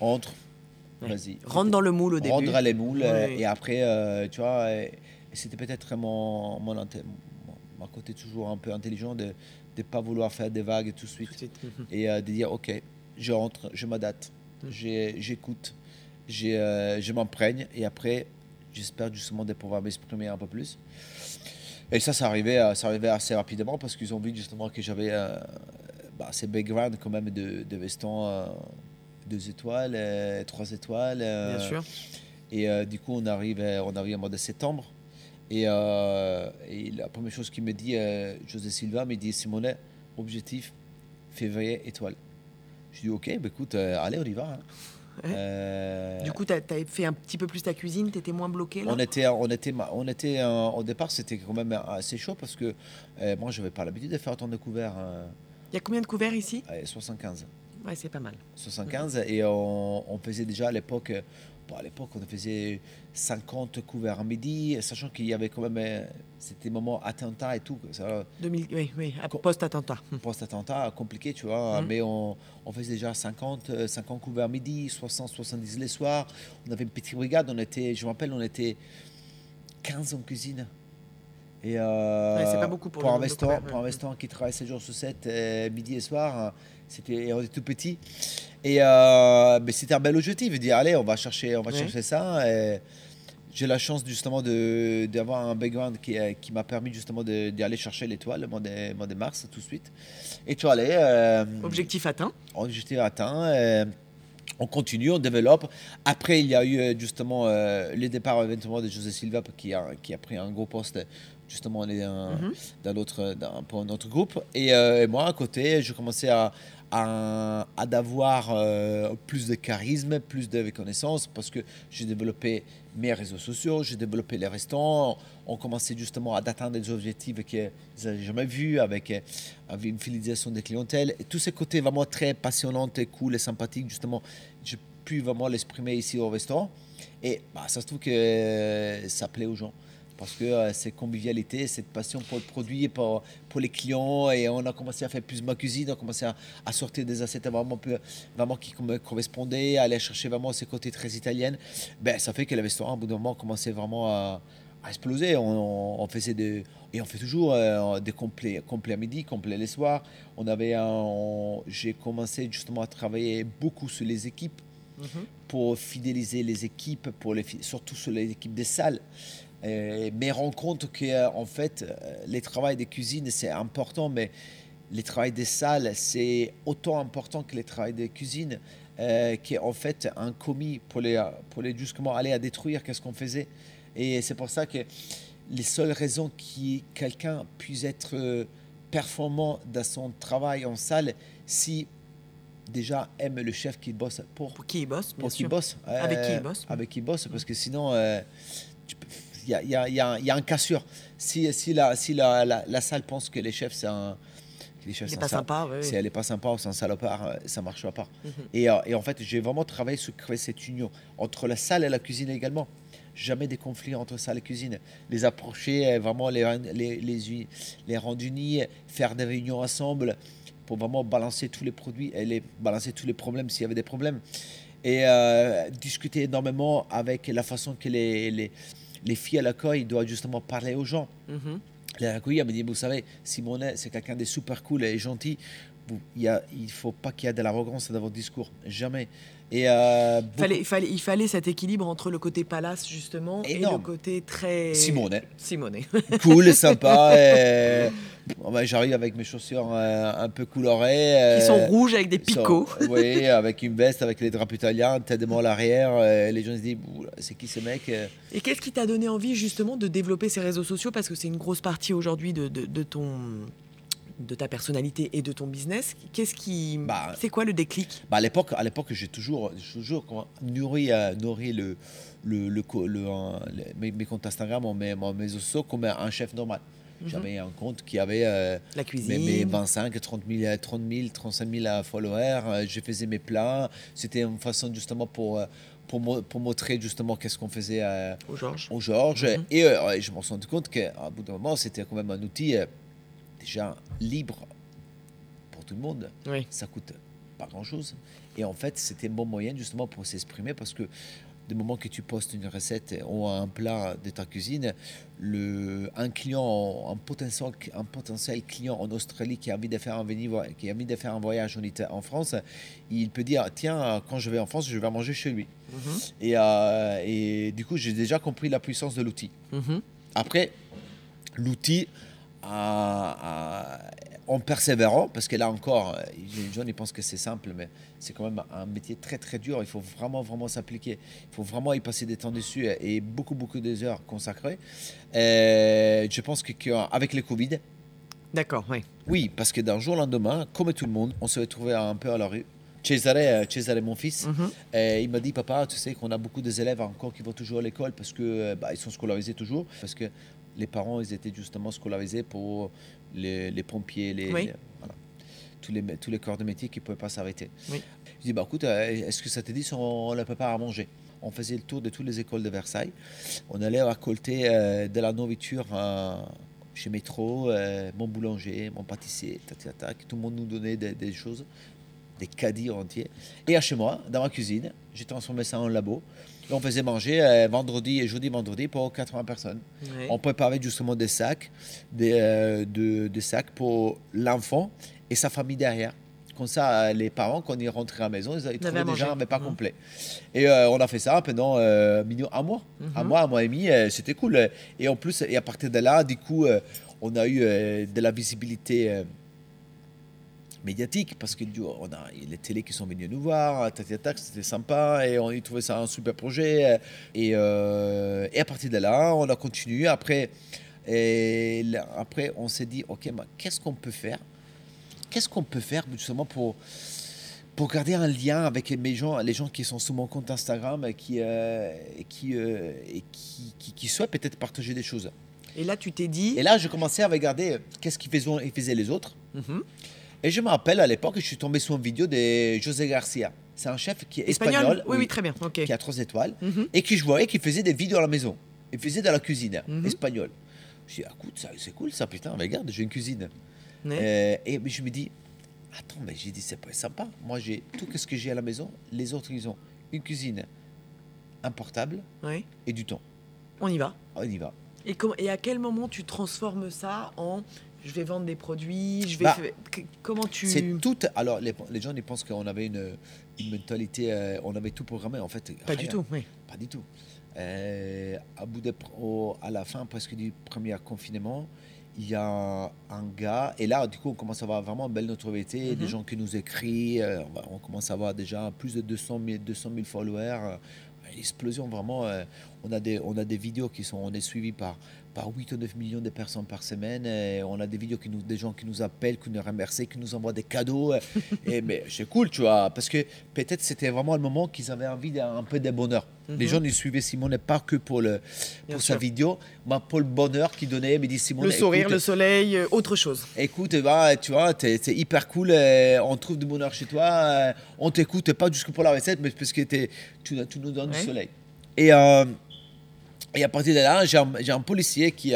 entre, Ouais. vas-y. Rentre dans le moule au début. Rendre les moules et après, euh, tu vois, c'était peut-être mon, mon, inté- mon- mon côté toujours un peu intelligent de ne pas vouloir faire des vagues tout de suite Tout de suite. Mhm. et euh, de dire ok je rentre je m'adapte j'ai- j'écoute euh, je m'imprègne et après j'espère justement de pouvoir m'exprimer un peu plus et ça ça arrivait euh, ça arrivait assez rapidement parce qu'ils ont vu justement que j'avais bah, ces backgrounds quand même de, de veston deux étoiles euh, trois étoiles euh, Bien sûr. et euh, du coup, on arrive, on arrive au mois de septembre. Et, euh, et la première chose qu'il me dit, euh, José Silva, me dit Simone, objectif, février, étoile. Je dis ok, bah, écoute, euh, allez, on y va. hein. Ouais. Du coup, tu as, fait un petit peu plus ta cuisine, tu étais moins bloqué là on était, on était, on était au départ, c'était quand même assez chaud parce que moi, je n'avais pas l'habitude de faire autant de couverts. euh, Il y a combien de couverts ici? Euh, 75. Ouais, c'est pas mal. 75 et on, on faisait déjà à l'époque, à l'époque on faisait 50 couverts à midi, sachant qu'il y avait quand même, euh, c'était moment attentat et tout, ça, 2000, oui, oui, Co- post-attentat. Hum. post-attentat compliqué, tu vois, Mhm. mais on, on faisait déjà 50, euh, 50 couverts à midi, 60, 70 les soirs, on avait une petite brigade, on était, je me rappelle, on était 15 en cuisine. Et euh, Ouais, c'est pas beaucoup pour pour, un restaurant, pour un restaurant qui travaille 7 jours sur 7, euh, midi et soir, c'était, on était tout petit. Et euh, mais c'était un bel objectif, de dire allez, on va chercher, on va chercher ça. J'ai la chance justement de, d'avoir un background qui, euh, qui m'a permis justement d'aller chercher l'étoile, le mois de, mois de mars tout de suite. Allais. euh, Objectif atteint. Objectif atteint. euh, on continue, on développe. Après, il y a eu justement euh, le départ éventuellement de José Silva qui a, qui a pris un gros poste justement dans, Mhm. dans l'autre- dans- pour notre groupe. Et, euh, et moi, à côté, je commençais à, à, à d'avoir euh, plus de charisme, plus de connaissances parce que j'ai développé mes réseaux sociaux, j'ai développé les restaurants. On commençait justement à atteindre des objectifs qu'ils n'avaient jamais vus avec, euh, avec une fidélisation des clientèles. Et tous ces côtés vraiment très passionnants et cool et sympathiques, justement, je, pu vraiment l'exprimer ici au restaurant. Et bah, ça se trouve que euh, ça plaît aux gens. Parce que euh, cette convivialité, cette passion pour le produit, pour, pour les clients, et on a commencé à faire plus ma cuisine, on a commencé à, à sortir des assiettes vraiment, peu- vraiment qui me correspondaient, à aller chercher vraiment ces côtés très italiens. Ben, ça fait que le restaurant, au bout d'un moment, commençait vraiment à, à exploser. On, on- on faisait des, et on fait toujours euh, des complets, complets à midi, complets les soirs. On avait j'ai commencé justement à travailler beaucoup sur les équipes Mhm. pour fidéliser les équipes, pour les, surtout sur les équipes des salles. Euh, mais rendre compte que euh, en fait, euh, les travails des cuisines, c'est important, mais les travails des salles, c'est autant important que les travails des cuisines, euh, qui est en fait un commis pour les, pour les justement aller à détruire qu'est-ce qu'on faisait. Et c'est pour ça que les seules raisons que quelqu'un puisse être performant dans son travail en salle, si déjà aime le chef qui bosse pour, Pour qui il bosse, pour qui sûr. bosse. Avec qui il bosse. Avec qui il bosse, parce que sinon, euh, il y a, il y a- il y a- il y a un cassure. Si, si, la, si la, la, la salle pense que les chefs, c'est un. Les chefs, est pas sympa, oui. Si elle n'est pas sympa ou c'est un salopard, euh, ça ne marchera pas. Mhm. Et, euh, et en fait, j'ai vraiment travaillé sur créer cette union entre la salle et la cuisine également. Jamais des conflits entre salle et cuisine. Les approcher, euh, vraiment les, les, les, uni- les rendre unis, faire des réunions ensemble pour vraiment balancer tous les produits et les, balancer tous les problèmes s'il y avait des problèmes. Et euh, discuter énormément avec la façon que les, les, les filles à l'accueil doivent justement parler aux gens. Mhm. La accueillie, elle me dit, vous savez, Simonet, c'est quelqu'un de super cool et gentil. Vous- Il ne faut pas qu'il y ait de l'arrogance dans votre discours. Jamais. Et euh, beaucoup- Fallait, il, fallait, il fallait cet équilibre entre le côté palace, justement, et le côté très. Simonet, Simonet. [laughs] cool, sympa. [laughs] et- Bon, ben, J'arrive avec mes chaussures euh, un peu colorées. Qui euh, sont rouges avec des sont- picots. [laughs] Oui, avec une veste, avec les draps italiens, tête de mort à l'arrière. euh, les gens se disent, c'est qui ce mec euh Et qu'est-ce qui t'a donné envie, justement, de développer ces réseaux sociaux? Parce que c'est une grosse partie aujourd'hui de, de, de ton de ta personnalité et de ton business. Qu'est-ce qui, Bah, c'est quoi le déclic? Bah, à l'époque, à l'époque, j'ai toujours, toujours nourri, euh, nourri le, le, le, le, euh, mes, mes comptes Instagram, mes, mes sociaux comme un chef normal. Mhm. J'avais un compte qui avait euh, La mes, cuisine. mes 25, 30 000, 30 000, 35 000 followers. euh, Je faisais mes plats. C'était une façon justement pour, pour, pour montrer justement qu'est-ce qu'on faisait euh, Au Georges. au Georges. Mhm. Et euh, je me suis rendu compte qu'à bout d'un moment, c'était quand même un outil euh, déjà libre pour tout le monde Oui. ça coûte pas grand chose. Et en fait, c'était un bon moyen justement pour s'exprimer parce que du moment que tu postes une recette ou un plat de ta cuisine, le, un client, un potentiel, un potentiel client en Australie qui a envie de faire un, veni- qui a envie de faire un voyage en, en France, il peut dire tiens, quand je vais en France, je vais manger chez lui. Mhm. Et, euh, et du coup, j'ai déjà compris la puissance de l'outil. Mhm. Après, l'outil, en persévérant, parce que là encore, euh, les gens ils pensent que c'est simple, mais c'est quand même un métier très très dur. Il faut vraiment vraiment s'appliquer. Il faut vraiment y passer des temps dessus et beaucoup beaucoup des heures consacrées. Euh, je pense que qu'avec le Covid, D'accord, oui. oui, parce que d'un jour au lendemain, comme tout le monde, on se retrouvait un peu à la rue. Cesare, euh, Cesare mon fils, Mhm. et il m'a dit, papa, tu sais qu'on a beaucoup des élèves encore qui vont toujours à l'école parce euh, bah, ils sont scolarisés toujours, parce que les parents, ils étaient justement scolarisés pour les, les pompiers, les, Oui. les- voilà, tous, les, tous les corps de métier qui ne pouvaient pas s'arrêter. Oui. Je dis, bah, écoute, euh, est-ce que ça te dit si on la prépare à manger? On faisait le tour de toutes les écoles de Versailles. On allait récolter euh, de la nourriture euh, chez Métro, euh, mon boulanger, mon pâtissier. Tout le monde nous donnait des, des choses, des caddies entiers. Et à chez moi, dans ma cuisine, j'ai transformé ça en labo. Et on faisait manger euh, vendredi et jeudi, vendredi pour 80 personnes. Ouais. On préparait justement des sacs, des, euh, de- des sacs pour l'enfant et sa famille derrière. Comme ça, euh, les parents, quand ils rentraient à la maison, ils, ils trouvaient déjà un repas Mhm. complet. Et euh, on a fait ça pendant un mois. Un Mhm. mois, un mois et demi, c'était cool. Et en plus, et à partir de là, du coup, on a eu de la visibilité médiatique parce que on a les télés qui sont venus nous voir, c'était sympa et on y trouvait ça un super projet. Et, euh, et à partir de là, on a continué. Après, et là, après on s'est dit, ok, mais qu'est-ce qu'on peut faire? Qu'est-ce qu'on peut faire justement pour pour garder un lien avec mes gens, les gens qui sont sur mon compte Instagram et qui, euh, et qui, euh, et qui, qui, qui souhaitent peut-être partager des choses. Et là, tu t'es dit. Et là, je commençais à regarder qu'est-ce qu'ils faisaient, les autres. Mhm. Et je me rappelle à l'époque, je suis tombé sur une vidéo de José Garcia. c'est un chef qui est Espagnol, espagnol, oui, oui, très bien. Ok. qui a trois étoiles, Mhm. et qui je voyais qui faisait des vidéos à la maison. Il faisait dans la cuisine, Mhm. espagnol. Je dis, ah, écoute, c'est cool ça, putain, regarde, j'ai une cuisine. Ouais. Euh, et mais je me dis, attends, mais j'ai dit, c'est pas sympa. Moi, j'ai tout ce que j'ai à la maison, les autres, ils ont une cuisine, un portable Ouais. et du temps. On y va. On y va. Et, et à quel moment tu transformes ça en je vais vendre des produits, je vais Bah, faire- comment tu C'est tout. Alors, les, les gens, ils pensent qu'on avait une, une mentalité, euh, on avait tout programmé. En fait, pas rien. du tout, oui. Pas du tout. Euh, à, bout de, au- à la fin presque du premier confinement, il y a un gars, et là, du coup, on commence à avoir vraiment une belle notoriété, Mhm. des gens qui nous écrivent, euh, on, commence à avoir déjà plus de 200 000, 200 000 followers. une explosion vraiment. on, a des, on a des vidéos qui sont, on est suivi par, par 8 ou 9 millions de personnes par semaine. et on a des vidéos, qui nous, des gens qui nous appellent, qui nous remercient, qui nous envoient des cadeaux. euh, [laughs] et, mais c'est cool, tu vois, parce que peut-être c'était vraiment le moment qu'ils avaient envie d'un peu de bonheur. Les Mhm. gens, ils suivaient Simone pas que pour, le, Bien pour sûr. sa vidéo, mais pour le bonheur qu'il donnait. Me dit Simone, Le sourire, écoute, le soleil, euh, autre chose. écoute, bah, tu vois, t'es t'es hyper cool, euh, on trouve du bonheur chez toi, on t'écoute pas juste pour la recette, mais parce que tu, tu nous donnes Ouais. du soleil. Et, euh, et à partir de là, j'ai un, policier qui,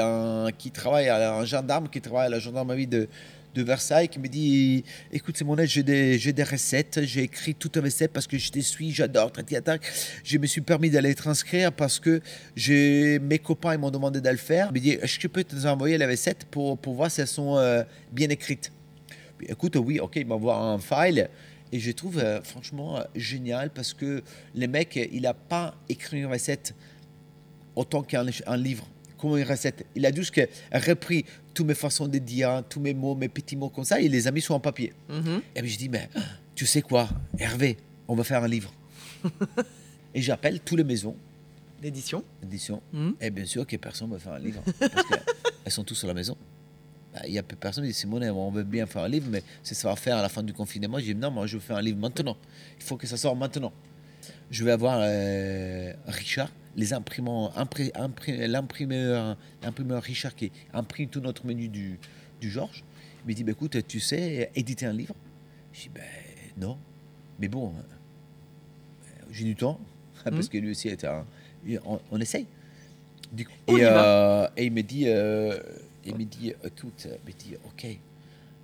travaille, à, un gendarme qui travaille à la gendarmerie de, Versailles qui me dit Écoute, c'est mon aide, j'ai des, j'ai des recettes, j'ai écrit toutes les recettes parce que je te suis, j'adore. Je me suis permis d'aller transcrire parce que mes copains ils m'ont demandé de le faire. Il me dit Est-ce que je peux te envoyer les recettes pour, voir si elles sont euh, bien écrites? Écoute, oui, ok, il m'envoie un file. Et je trouve euh, franchement euh, génial parce que le mec, il n'a pas écrit une recette autant qu'un un livre, comme une recette? Il a juste repris toutes mes façons de dire, tous mes mots, mes petits mots comme ça, il les a mis sur un papier. Mhm. Et puis je dis, mais tu sais quoi, Hervé, on va faire un livre. [laughs] et j'appelle toutes les maisons D'édition. d'édition. Mhm. Et bien sûr que personne ne va faire un livre. [laughs] Parce qu'elles sont tous à la maison. Bah, Il y a peu- personne qui dit Simone, on veut bien faire un livre, mais c'est ça va faire à la fin du confinement. Je dis non, moi je veux faire un livre maintenant. Il faut que ça sorte maintenant. Je vais avoir euh, Richard, les imprimants, l'imprimeur, l'imprimeur Richard qui imprime tout notre menu du, du Georges. Il me dit bah, écoute, tu sais éditer un livre? Je dis ben non. Mais bon, euh, j'ai du temps, [laughs] parce Mhm. que lui aussi était un. On, on essaye. Du coup- On et, euh, il me dit, euh, il me dit, écoute, il me dit, ok,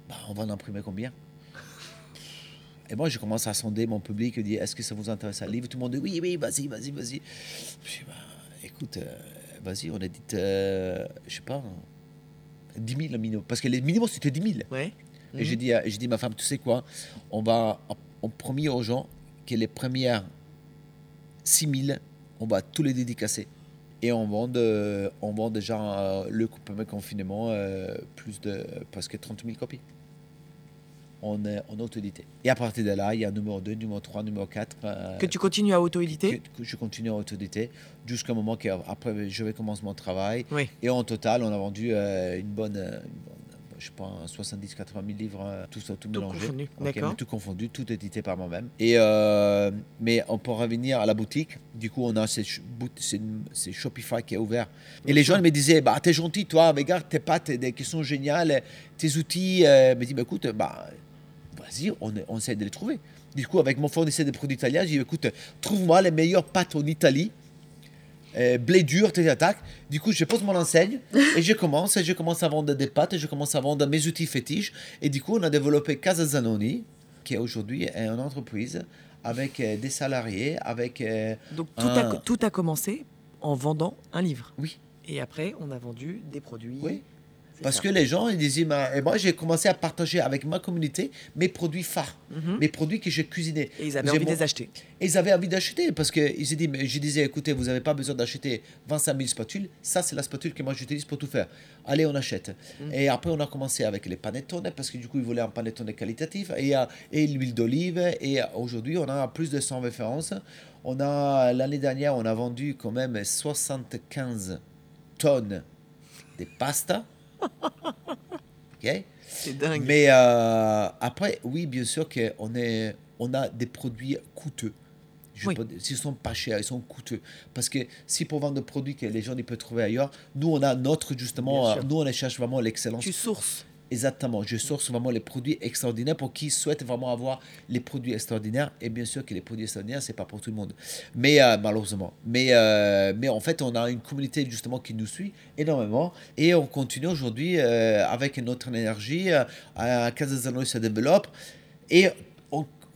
bah, on va en imprimer combien? Et moi, je commence à sonder mon public, je dis, est-ce que ça vous intéresse un livre? Tout le monde dit, oui, oui, vas-y, vas-y, vas-y. Je dis, bah, écoute, euh, vas-y, on a dit, euh, je sais pas, 10 000 minimum. Parce que les minimums, c'était 10 000. Ouais. Et j'ai dit, à- j'ai dit, ma femme, tu sais quoi? On va, on promet aux gens que les premières 6 000, on va tous les dédicacer. Et on vend, de- on vend déjà euh, le premier confinement euh, plus de presque 30 000 copies. On est en auto-édité. Et à partir de là, il y a numéro 2, numéro 3, numéro 4. euh, Que tu continues à auto-éditer. que, que je continue à auto-éditer jusqu'à un moment qu'après je vais commencer mon travail. Oui. Et en total, on a vendu euh, une bonne, euh, une bonne, je sais pas, 70-80 000 livres, tout ça, tout, mélangé. confondu, Ok, d'accord. mais Tout confondu, tout édité par moi-même. Et euh, mais on peut revenir à la boutique. Du coup, on a ces, Shopify qui est ouvert. Et les gens me disaient, bah t'es gentil, toi, regarde tes pattes, des qui sont géniales, tes outils. Euh, me dit, bah écoute, bah vas-y, on, on essaie de les trouver. Du coup, avec mon fournisseur de produits italiens, j'ai dit, écoute, trouve-moi les meilleures pâtes en Italie. Euh, blé dur, attaques. Du coup, je pose mon enseigne [laughs] et je commence, et je commence à vendre des pâtes, et je commence à vendre mes outils fétiches. Et du coup, on a développé Casa Zanoni, qui aujourd'hui est une entreprise avec euh, des salariés, avec... euh, Donc tout, a, tout a commencé en vendant un livre. oui, Et après, on a vendu des produits. oui. Parce ça. que les gens, ils disaient, mais- et moi, j'ai commencé à partager avec ma communauté mes produits phares, Mhm. mes produits que j'ai cuisinés. Et ils avaient envie de les acheter. Et ils avaient envie d'acheter parce que ils mais je disais, écoutez, vous n'avez pas besoin d'acheter 25 000 spatules. Ça, c'est la spatule que moi j'utilise pour tout faire. Allez, on achète. Et après, on a commencé avec les panettone parce que du coup, ils voulaient un panettone qualitatif et, euh, et l'huile d'olive. Et euh, aujourd'hui, on a plus de 100 références. On a, l'année dernière, on a vendu quand même 75 tonnes de pasta. OK? C'est dingue. mais euh, après, oui, bien sûr qu'on est, on a des produits coûteux. Je Oui. dire, S'ils sont pas chers, ils sont coûteux. Parce que si pour vendre des produits que les gens ils peuvent trouver ailleurs, nous, on a notre, justement, euh, nous, on cherche vraiment l'excellence. Tu sources. Exactement. Je source vraiment les produits extraordinaires pour qui souhaitent vraiment avoir les produits extraordinaires. Et bien sûr que les produits extraordinaires, c'est pas pour tout le monde. Mais euh, malheureusement. Mais, euh, mais en fait, on a une communauté justement qui nous suit énormément. Et on continue aujourd'hui euh, avec notre énergie. à Casazano se développe. Et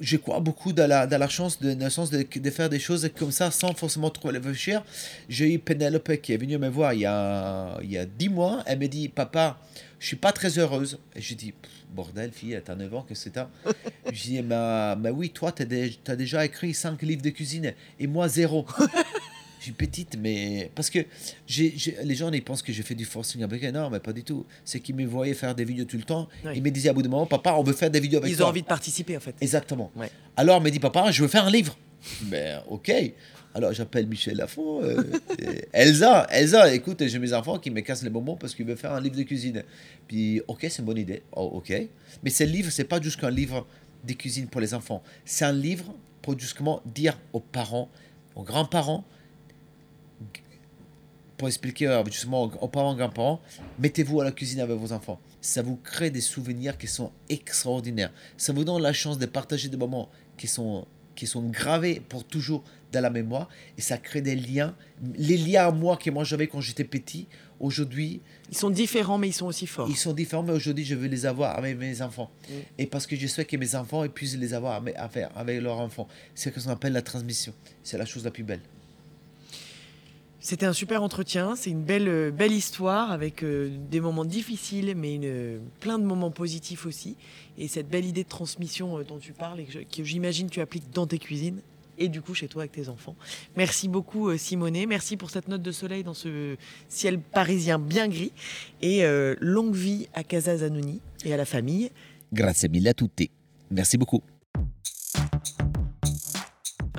je crois beaucoup dans la, dans la chance, de, dans le sens de, de, faire des choses comme ça sans forcément trop réfléchir. J'ai eu Penelope qui est venue me voir il y a, il y a 10 mois. Elle me dit Papa, je suis pas très heureuse. Et je dis Bordel, fille, t'as 9 ans, que c'est ça [laughs] Je dis Mais, mais oui, toi, tu as, déjà écrit 5 livres de cuisine et moi, zéro. [laughs] Je suis petite, mais. Parce que les gens, ils pensent que je fais du forcing avec non, mais pas du tout. C'est qu'ils me voyaient faire des vidéos tout le temps. Ils me disaient à bout de moment, papa, on veut faire des vidéos avec Ils ont envie de participer, en fait. Exactement. Alors, me dit, papa, je veux faire un livre. ben, ok. Alors, j'appelle Michel Lafont. Euh, Elsa, Elsa, écoute, j'ai mes enfants qui me cassent les bonbons parce qu'ils veulent faire un livre de cuisine. Puis, ok, c'est une bonne idée. Oh, ok. Mais ce livre, c'est pas juste qu'un livre de cuisine pour les enfants. C'est un livre pour justement dire aux parents, aux grands-parents, pour expliquer euh, justement aux parents, grands-parents, mettez-vous à la cuisine avec vos enfants. Ça vous crée des souvenirs qui sont extraordinaires. Ça vous donne la chance de partager des moments qui sont, qui sont gravés pour toujours dans la mémoire. Et ça crée des liens. Les liens à moi que moi j'avais quand j'étais petit, aujourd'hui... Ils sont différents, mais ils sont aussi forts. Ils sont différents, mais aujourd'hui, je veux les avoir avec mes enfants. Mm. Et parce que je souhaite que mes enfants puissent les avoir avec, avec leurs enfants. C'est ce qu'on appelle la transmission. C'est la chose la plus belle. C'était un super entretien, c'est une belle, euh, belle histoire avec euh, des moments difficiles, mais une, plein de moments positifs aussi. Et cette belle idée de transmission euh, dont tu parles et que j'imagine tu appliques dans tes cuisines et du coup chez toi avec tes enfants. Merci beaucoup Simonet, merci pour cette note de soleil dans ce ciel parisien bien gris et longue vie à Casa Zanoni et à la famille. Grazie mille a tutti. Merci beaucoup.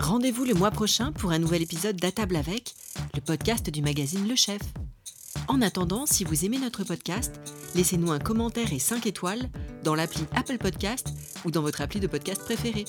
Rendez-vous le mois prochain pour un nouvel épisode d'À table avec, le podcast du magazine Le Chef. En attendant, si vous aimez notre podcast, laissez-nous un commentaire et 5 étoiles dans l'appli Apple Podcast ou dans votre appli de podcast préféré.